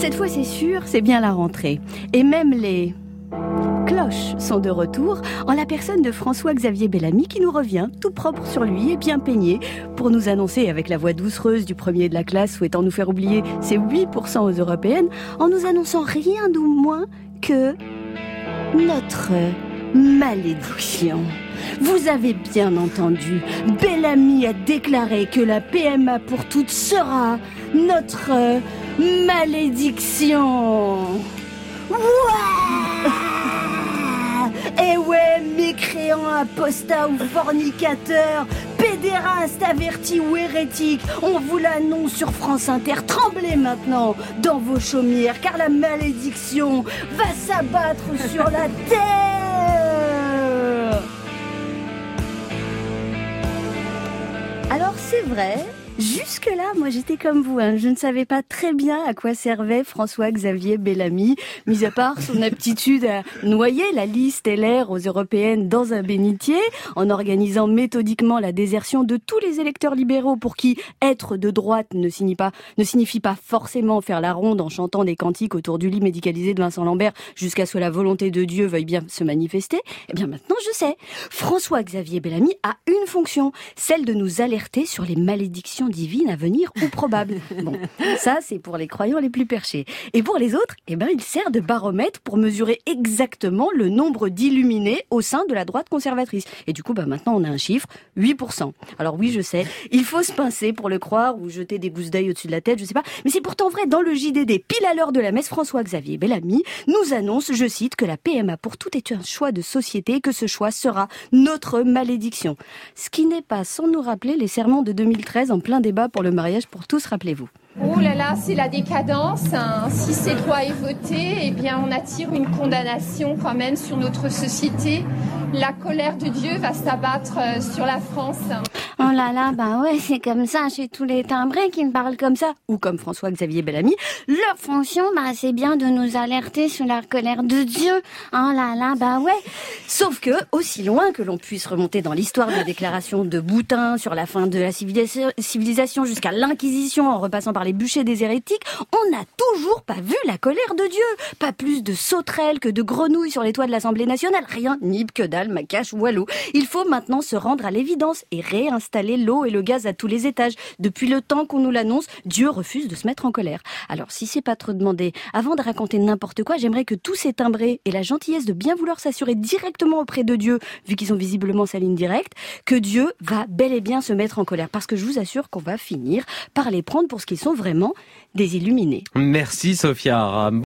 Cette fois, c'est sûr, c'est bien la rentrée. Et même les cloches sont de retour en la personne de François-Xavier Bellamy qui nous revient tout propre sur lui et bien peigné pour nous annoncer avec la voix doucereuse du premier de la classe souhaitant nous faire oublier ses 8% aux européennes en nous annonçant rien de moins que notre malédiction. Vous avez bien entendu, Bellamy a déclaré que la PMA pour toutes sera notre malédiction. Ouais Eh ouais, mécréant, apostat ou fornicateur, pédéraste, averti ou hérétique, on vous l'annonce sur France Inter. Tremblez maintenant dans vos chaumières, car la malédiction va s'abattre sur la terre. Alors c'est vrai, Jusque-là, moi j'étais comme vous, hein. je ne savais pas très bien à quoi servait François-Xavier Bellamy, mis à part son aptitude à noyer la liste LR aux européennes dans un bénitier, en organisant méthodiquement la désertion de tous les électeurs libéraux pour qui être de droite ne signifie pas, ne signifie pas forcément faire la ronde en chantant des cantiques autour du lit médicalisé de Vincent Lambert jusqu'à ce que la volonté de Dieu veuille bien se manifester. Eh bien maintenant je sais, François-Xavier Bellamy a une fonction, celle de nous alerter sur les malédictions divine à venir ou probable. Bon, ça c'est pour les croyants les plus perchés. Et pour les autres, eh ben il sert de baromètre pour mesurer exactement le nombre d'illuminés au sein de la droite conservatrice. Et du coup, bah maintenant on a un chiffre 8%. Alors oui, je sais, il faut se pincer pour le croire ou jeter des gousses d'œil au-dessus de la tête, je sais pas, mais c'est pourtant vrai dans le JDD pile à l'heure de la messe François-Xavier Bellamy nous annonce, je cite, que la PMA pour tout est un choix de société et que ce choix sera notre malédiction. Ce qui n'est pas sans nous rappeler les serments de 2013 en plein débat pour le mariage pour tous, rappelez-vous. Oh là là, c'est la décadence. Hein. Si cette loi est votée, eh bien, on attire une condamnation quand même sur notre société. La colère de Dieu va s'abattre euh, sur la France. Oh là là, bah ouais, c'est comme ça chez tous les timbrés qui me parlent comme ça, ou comme François-Xavier Bellamy. Leur fonction, bah c'est bien de nous alerter sur la colère de Dieu. Oh là là, bah ouais. Sauf que, aussi loin que l'on puisse remonter dans l'histoire des déclarations de Boutin sur la fin de la civilisation jusqu'à l'Inquisition en repassant par les bûchers des hérétiques, on n'a toujours pas vu la colère de Dieu. Pas plus de sauterelles que de grenouilles sur les toits de l'Assemblée nationale. Rien, ni que dalle, macache, walou. Il faut maintenant se rendre à l'évidence et réinstaller l'eau et le gaz à tous les étages. Depuis le temps qu'on nous l'annonce, Dieu refuse de se mettre en colère. Alors, si c'est pas trop demandé, avant de raconter n'importe quoi, j'aimerais que tous ces timbrés et la gentillesse de bien vouloir s'assurer directement auprès de Dieu, vu qu'ils ont visiblement sa ligne directe, que Dieu va bel et bien se mettre en colère. Parce que je vous assure qu'on va finir par les prendre pour ce qu'ils sont vraiment des illuminés. Merci Sophia.